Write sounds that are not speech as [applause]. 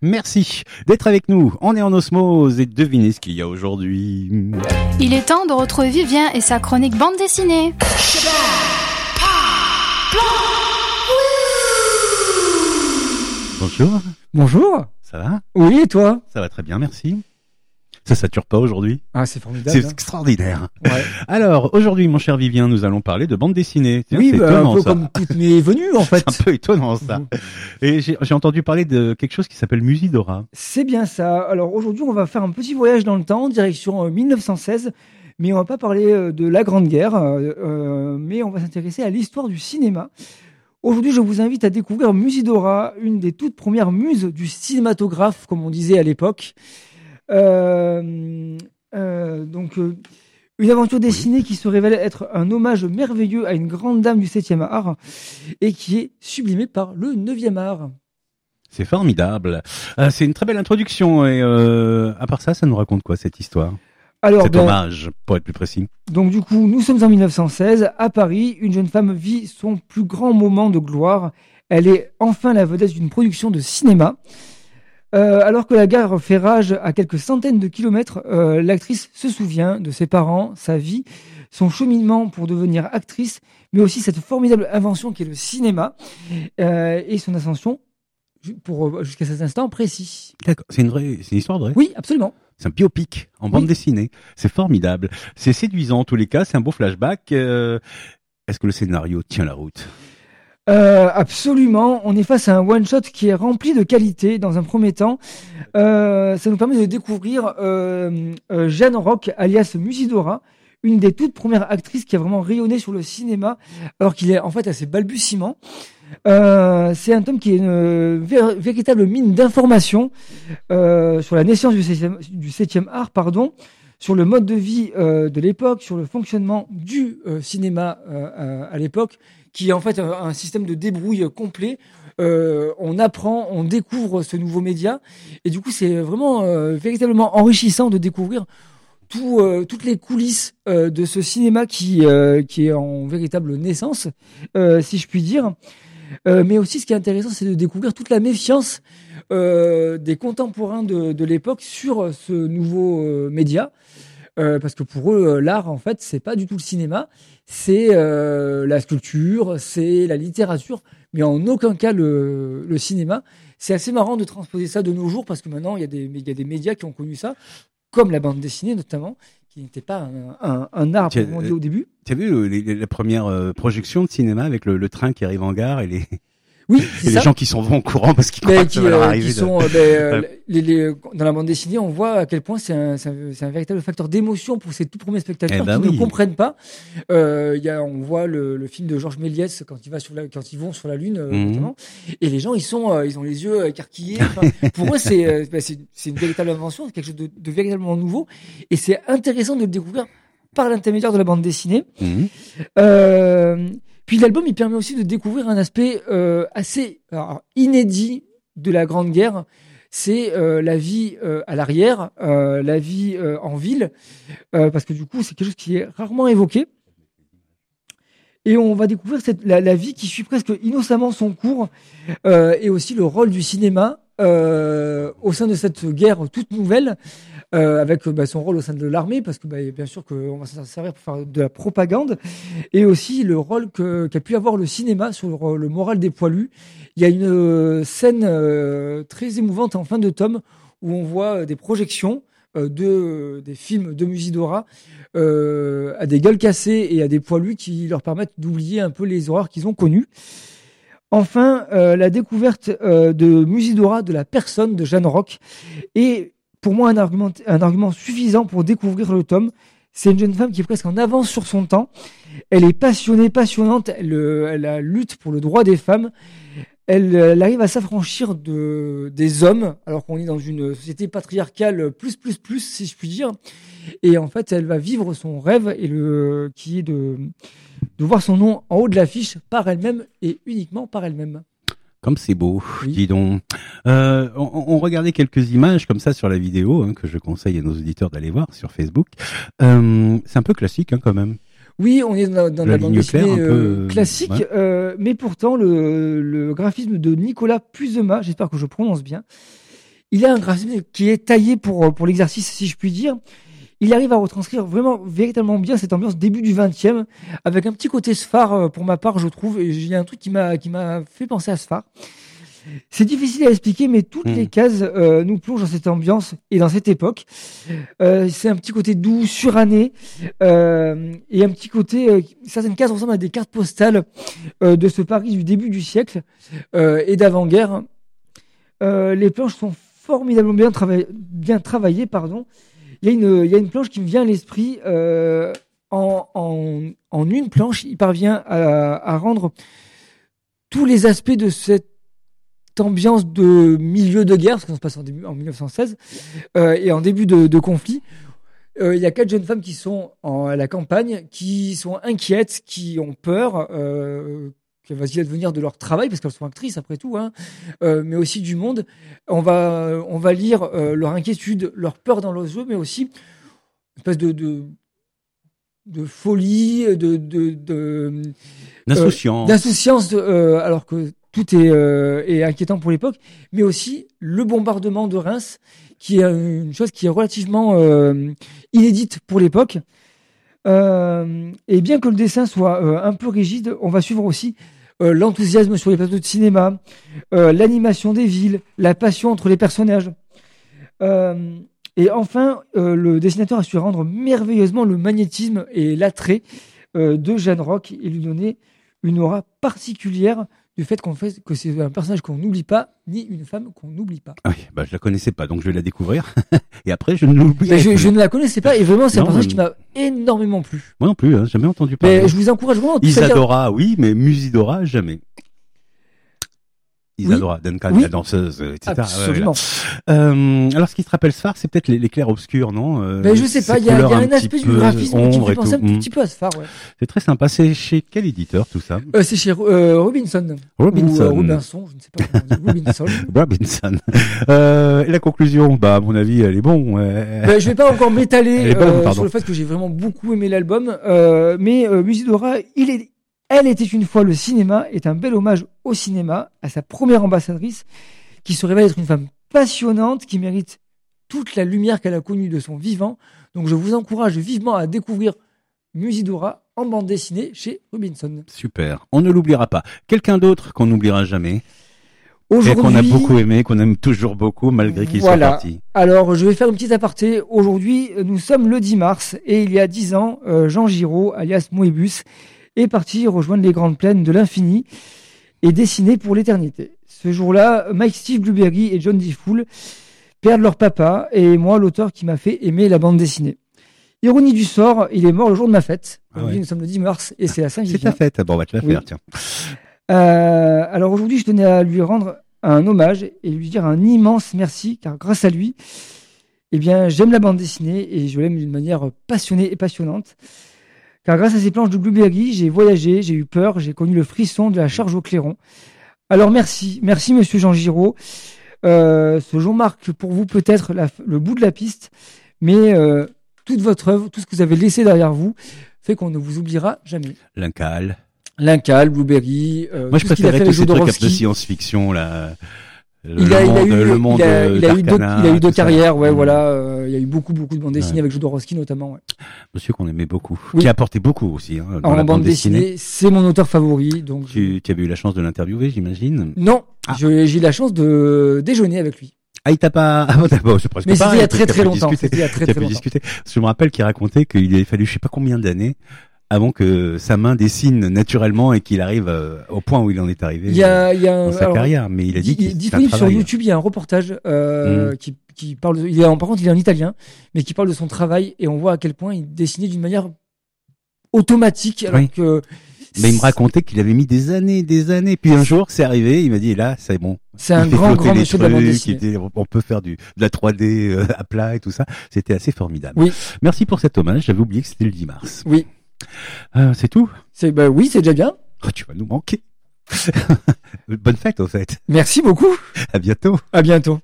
Merci d'être avec nous. On est en osmose et devinez ce qu'il y a aujourd'hui. Il est temps de retrouver Vivien et sa chronique bande dessinée. Bonjour, Bonjour. ça va? Oui, et toi? Ça va très bien, merci. Ça sature pas aujourd'hui Ah, c'est C'est formidable. hein. extraordinaire. Ouais. [laughs] Alors, aujourd'hui, mon cher Vivien, nous allons parler de bande dessinée. Tiens, Oui, c'est bah, étonnant, un peu ça. comme toutes mes venues, en fait. [laughs] C'est un peu étonnant, ça. Et j'ai entendu parler de quelque chose qui s'appelle Musidora. C'est bien ça. Alors aujourd'hui, on va faire un petit voyage dans le temps, direction euh, 1916. Mais on va pas parler euh, de la Grande Guerre, euh, euh, mais on va s'intéresser à l'histoire du cinéma. Aujourd'hui, je vous invite à découvrir Musidora, une des toutes premières muses du cinématographe, comme on disait à l'époque. Euh, euh, donc, euh, une aventure dessinée qui se révèle être un hommage merveilleux à une grande dame du 7e art et qui est sublimée par le 9e art. C'est formidable. Euh, c'est une très belle introduction. Et euh, à part ça, ça nous raconte quoi cette histoire? Alors, Cet ben, hommage, pour être plus précis. Donc du coup, nous sommes en 1916. À Paris, une jeune femme vit son plus grand moment de gloire. Elle est enfin la vedette d'une production de cinéma. Euh, alors que la gare fait rage à quelques centaines de kilomètres, euh, l'actrice se souvient de ses parents, sa vie, son cheminement pour devenir actrice, mais aussi cette formidable invention qui est le cinéma euh, et son ascension pour jusqu'à cet instant précis. D'accord. C'est une vraie, c'est une histoire vraie? Oui, absolument. C'est un biopic en bande dessinée. C'est formidable. C'est séduisant en tous les cas. C'est un beau flashback. Est-ce que le scénario tient la route? Euh, absolument. On est face à un one-shot qui est rempli de qualité dans un premier temps. Euh, ça nous permet de découvrir euh, euh, Jeanne Rock, alias Musidora, une des toutes premières actrices qui a vraiment rayonné sur le cinéma, alors qu'il est en fait à ses balbutiements. Euh, c'est un tome qui est une vé- véritable mine d'informations euh, sur la naissance du 7e, du 7e art, pardon, sur le mode de vie euh, de l'époque, sur le fonctionnement du euh, cinéma euh, à l'époque, qui est en fait un, système de débrouille complet. On apprend, on découvre ce nouveau média, et du coup c'est vraiment véritablement enrichissant de découvrir tout, toutes les coulisses de ce cinéma qui, est en véritable naissance, si je puis dire. Euh, mais aussi, ce qui est intéressant, c'est de découvrir toute la méfiance euh, des contemporains de, de l'époque sur ce nouveau euh, média. Euh, parce que pour eux, euh, l'art, en fait, c'est pas du tout le cinéma, c'est euh, la sculpture, c'est la littérature, mais en aucun cas le, le cinéma. C'est assez marrant de transposer ça de nos jours parce que maintenant, il y, y a des médias qui ont connu ça, comme la bande dessinée notamment, qui n'était pas un, un, comme on dit au début. Tu as vu euh, les, les- la première euh, projection de cinéma avec le, le train qui arrive en gare et les, Oui, et c'est les ça. gens qui s'en vont en courant parce qu'ils croient que qui, ça va leur euh, arriver. qui de- sont, euh, ben, euh, les, les- dans la bande dessinée, on voit à quel point c'est un, c'est un, c'est un véritable facteur d'émotion pour ces tout premiers spectateurs Eh ben qui oui. ne comprennent pas. Euh, y a, on voit le, le film de Georges Méliès quand il va sur la, quand ils vont sur la lune, Mhm. notamment, et les gens ils sont, ils ont les yeux écarquillés. [laughs] Pour eux, c'est, ben, c'est, c'est une véritable invention, c'est quelque chose de, de véritablement nouveau, et c'est intéressant de le découvrir par l'intermédiaire de la bande dessinée. Mhm. Euh, puis l'album, il permet aussi de découvrir un aspect euh, assez alors, inédit de la Grande Guerre. C'est euh, la vie euh, à l'arrière, euh, la vie euh, en ville, euh, parce que du coup, c'est quelque chose qui est rarement évoqué. Et on va découvrir cette, la, la vie qui suit presque innocemment son cours, et aussi le rôle du cinéma au sein de cette guerre toute nouvelle, euh, avec euh, bah, son rôle au sein de l'armée, parce que bah, bien sûr qu'on va s'en servir pour faire de la propagande, et aussi le rôle qu'a pu avoir le cinéma sur le, moral des poilus. Il y a une euh, scène très émouvante en fin de tome où on voit des projections de, des films de Musidora à des gueules cassées et à des poilus qui leur permettent d'oublier un peu les horreurs qu'ils ont connues. Enfin, la découverte de Musidora, de la personne de Jeanne Rock, est pour moi un argument, suffisant pour découvrir le tome. C'est une jeune femme qui est presque en avance sur son temps. Elle est passionnée, passionnante. Elle, euh, lutte pour le droit des femmes. Elle, euh, arrive à s'affranchir de, des hommes, alors qu'on est dans une société patriarcale plus, plus, plus, si je puis dire. Et en fait, elle va vivre son rêve, qui est de voir son nom en haut de l'affiche par elle-même et uniquement par elle-même. Comme c'est beau, Oui. dis donc. Euh, on, on regardait quelques images comme ça sur la vidéo hein, que je conseille à nos auditeurs d'aller voir sur Facebook. Euh, c'est un peu classique hein, quand même. Oui, on est dans, dans La la bande dessinée peu, euh, classique, ouais. euh, mais pourtant le, le graphisme de Nicolas Puzema, j'espère que je prononce bien, il a un graphisme qui est taillé pour pour l'exercice, si je puis dire. Il arrive à retranscrire vraiment véritablement bien cette ambiance début du 20e, avec un petit côté Sphare euh, pour ma part, je trouve. Et il y a un truc qui m'a qui m'a fait penser à Sphare. C'est difficile à expliquer, mais toutes Hmm. les cases euh, nous plongent dans cette ambiance et dans cette époque. Euh, c'est un petit côté doux, suranné, euh, et un petit côté. certaines cases ressemblent à des cartes postales de ce Paris du début du siècle et d'avant-guerre. Les planches sont formidablement bien, travaillées, bien travaillées, pardon. Il y a une, planche qui me vient à l'esprit. euh, en, en, une planche, il parvient à, rendre tous les aspects de cette ambiance de milieu de guerre, parce ça se passe en, début, en 1916, euh, et en début de, conflit. Euh, Il y a quatre jeunes femmes qui sont à la campagne, qui sont inquiètes, qui ont peur, euh, que va-t-il advenir de leur travail, parce qu'elles sont actrices après tout, hein, euh, mais aussi du monde. On va, on va lire euh, leur inquiétude, leur peur dans leurs yeux, mais aussi une espèce de, de, de folie, de, de, de, D'insouciance. d'insouciance, euh, alors que tout est, euh, est inquiétant pour l'époque, mais aussi le bombardement de Reims, qui est une chose qui est relativement euh, inédite pour l'époque. Euh, et bien que le dessin soit euh, un peu rigide, on va suivre aussi euh, l'enthousiasme sur les plateaux de cinéma, euh, l'animation des villes, la passion entre les personnages. Euh, et enfin, le dessinateur a su rendre merveilleusement le magnétisme et l'attrait de Jeanne Rock et lui donner une aura particulière du fait qu'on fait que c'est un personnage qu'on n'oublie pas, ni une femme qu'on n'oublie pas. Ah oui, bah, je la connaissais pas, donc je vais la découvrir. [laughs] et après, je ne l'oublierai Mais je, ne la connaissais pas et vraiment c'est un personnage mais- qui m'a énormément plu. Moi non plus, hein, jamais entendu parler. Mais je vous encourage vraiment. Isadora, oui, mais Musidora, jamais. Isadora Duncan, Oui. la danseuse, etc. Absolument. voilà. Euh, alors, ce qui te rappelle Sphare, c'est peut-être les, les clairs obscurs, non Euh, Mais je sais pas, il y a, y un, aspect du graphisme qui fait penser un tout. tout Mm. petit peu à Sphare. Ouais. C'est très sympa. C'est chez quel éditeur tout ça? Euh, c'est chez euh, Robinson. Robinson. Ou, euh, Robinson, je ne sais pas. Robinson. [laughs] Robinson. Euh, et la conclusion, bah à mon avis, elle est bon. ouais. Ben, je vais pas encore m'étaler bonne, sur le fait que j'ai vraiment beaucoup aimé l'album, euh, mais euh, Musidora, il est, elle était une fois le cinéma, est un bel hommage au cinéma, à sa première ambassadrice, qui se révèle être une femme passionnante, qui mérite toute la lumière qu'elle a connue de son vivant. Donc je vous encourage vivement à découvrir Musidora en bande dessinée chez Robinson. Super. On ne l'oubliera pas. Quelqu'un d'autre qu'on n'oubliera jamais et qu'on a beaucoup aimé, qu'on aime toujours beaucoup malgré qu'il Voilà. soit parti. Alors, je vais faire une petite aparté. Aujourd'hui, nous sommes le 10 mars et il y a 10 ans, euh, Jean Giraud, alias Moebius, est parti rejoindre les grandes plaines de l'infini et dessiner pour l'éternité. Ce jour-là, Mike Steve Blueberry et John D. Fool perdent leur papa et moi, l'auteur qui m'a fait aimer la bande dessinée. Ironie du sort, il est mort le jour de ma fête. Ah ouais. Nous sommes le 10 mars et c'est la C'est ta fête. Bon, on va te la Oui. faire, tiens. Euh, alors aujourd'hui, je tenais à lui rendre un hommage et lui dire un immense merci, car grâce à lui, eh bien, j'aime la bande dessinée et je l'aime d'une manière passionnée et passionnante. Car grâce à ces planches de Blueberry, j'ai voyagé, j'ai eu peur, j'ai connu le frisson de la charge au clairon. Alors merci, merci Monsieur Jean Giraud. Euh, ce jour marque pour vous peut-être le bout de la piste, mais euh, toute votre œuvre, tout ce que vous avez laissé derrière vous, fait qu'on ne vous oubliera jamais. L'incal. Lincal, Blueberry, euh, Moi, je préférais tous ces trucs Jodorowsky. science-fiction, là. Le Il a, il a eu, le monde il a, il a eu il a ça. carrières, ouais, Mm. voilà. euh, il y a eu beaucoup, beaucoup de bandes dessinées Ouais. avec Jodorowsky notamment. Ouais. Monsieur qu'on aimait beaucoup. Oui. Qui a apporté beaucoup aussi, hein, dans En la bande dessinée, c'est mon auteur favori, donc. Tu, tu avais eu la chance de l'interviewer, j'imagine? Non, Ah. j'ai eu la chance de déjeuner avec lui. Ah, il t'a pas, [laughs] ah, bon, d'abord, c'est presque Mais c'était il y a très très longtemps. C'était il y a très très longtemps. discuter. Je me rappelle qu'il racontait qu'il avait fallu je sais pas combien d'années avant que sa main dessine naturellement et qu'il arrive euh, au point où il en est arrivé Il y a, il y a un, dans sa alors, carrière. Mais il a dit di- qu'il disponible sur. YouTube, il y a un reportage euh, Mm. qui, qui parle. De, il est en, par contre, il est en italien, mais qui parle de son travail et on voit à quel point il dessinait d'une manière automatique, alors Oui. que. Mais il me racontait qu'il avait mis des années, des années. Puis un jour, c'est arrivé, il m'a dit, là, c'est bon. C'est un grand, grand monsieur de la bande trucs, dessinée. on peut faire du, de la 3D euh, à plat et tout ça. C'était assez formidable. Oui. Merci pour cet hommage. J'avais oublié que c'était le 10 mars. Oui, Euh, c'est tout? C'est bah oui, c'est déjà bien. Oh, Tu vas nous manquer. [laughs] Bonne fête, au fait. Merci beaucoup. À bientôt. À bientôt.